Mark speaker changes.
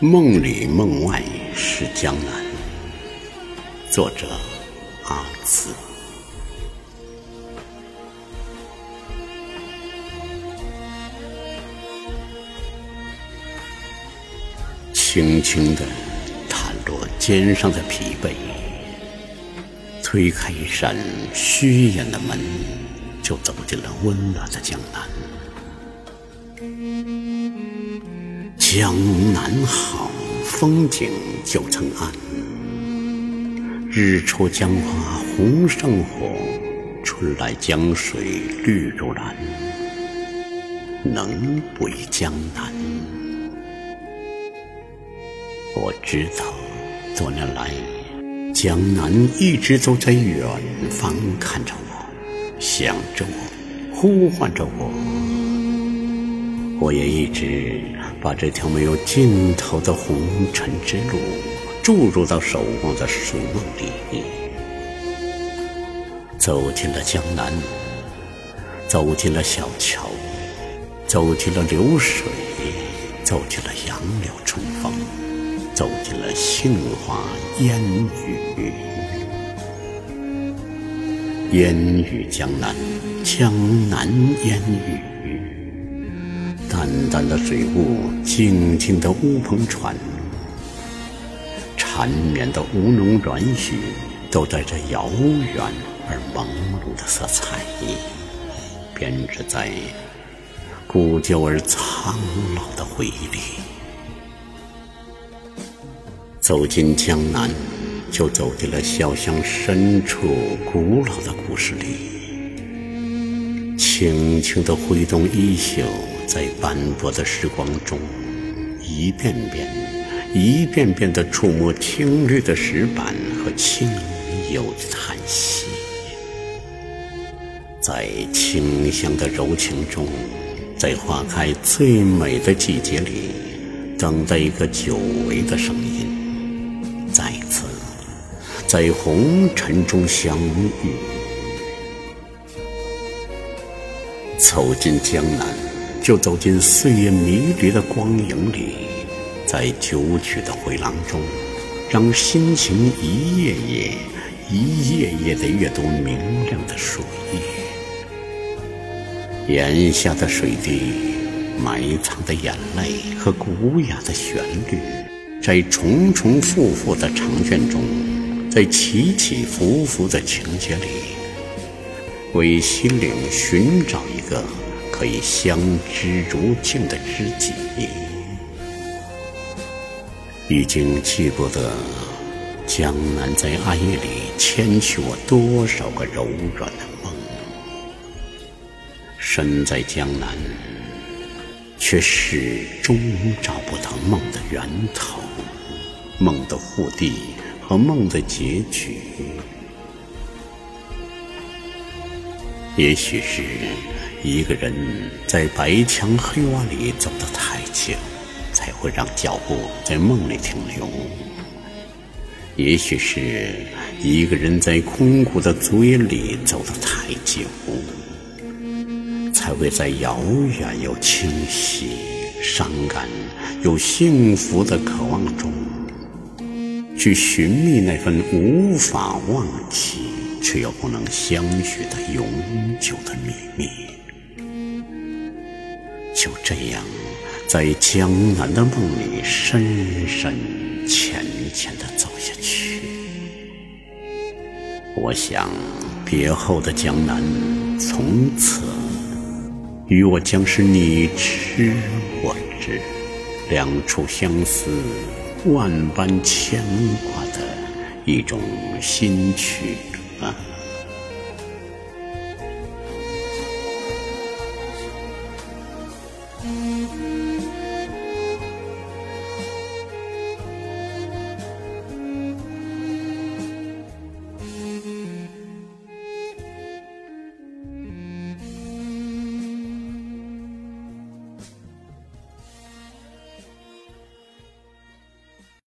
Speaker 1: 梦里梦外是江南。作者：阿紫。轻轻地弹落肩上的疲惫，推开一扇虚掩的门，就走进了温暖的江南。江南好，风景旧曾谙。日出江花红胜火，春来江水绿如蓝。能不忆江南？我知道，多年来，江南一直都在远方看着我，想着我，呼唤着我。我也一直把这条没有尽头的红尘之路注入到守望的睡梦里，走进了江南，走进了小桥，走进了流水，走进了杨柳春风，走进了杏花烟雨，烟雨江南，江南烟雨。淡淡的水雾，静静的乌篷船，缠绵的吴侬软语，都带着遥远而朦胧的色彩，编织在古旧而苍老的回忆里。走进江南，就走进了小巷深处古老的故事里，轻轻地挥动衣袖。在斑驳的时光中，一遍遍、一遍遍地触摸青绿的石板和轻幽的叹息，在清香的柔情中，在花开最美的季节里，等待一个久违的声音，再次在红尘中相遇，走进江南。就走进岁月迷离的光影里，在九曲的回廊中，让心情一页页、一页页的阅读明亮的水。檐下的水滴，埋藏的眼泪和古雅的旋律，在重重复复的长卷中，在起起伏伏的情节里，为心灵寻找一个。可以相知如镜的知己，已经记不得江南在暗夜里牵去我多少个柔软的梦。身在江南，却始终找不到梦的源头、梦的腹地和梦的结局。也许是。一个人在白墙黑瓦里走得太久，才会让脚步在梦里停留。也许是一个人在空谷的足印里走得太久，才会在遥远又清晰、伤感又幸福的渴望中，去寻觅那份无法忘记却又不能相许的永久的秘密。就这样，在江南的梦里深深浅浅的走下去。我想，别后的江南，从此与我将是你知我知，两处相思，万般牵挂的一种新曲啊。